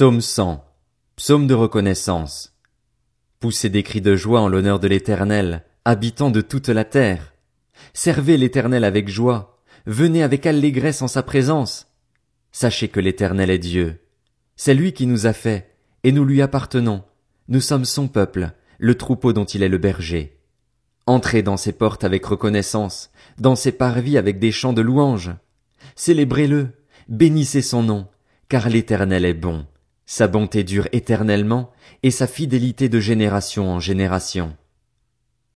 Psaume 100. Psaume de reconnaissance. Poussez des cris de joie en l'honneur de l'Éternel, habitant de toute la terre. Servez l'Éternel avec joie, venez avec allégresse en sa présence. Sachez que l'Éternel est Dieu. C'est lui qui nous a fait, et nous lui appartenons. Nous sommes son peuple, le troupeau dont il est le berger. Entrez dans ses portes avec reconnaissance, dans ses parvis avec des chants de louange. Célébrez-le, bénissez son nom, car l'Éternel est bon. Sa bonté dure éternellement, et sa fidélité de génération en génération.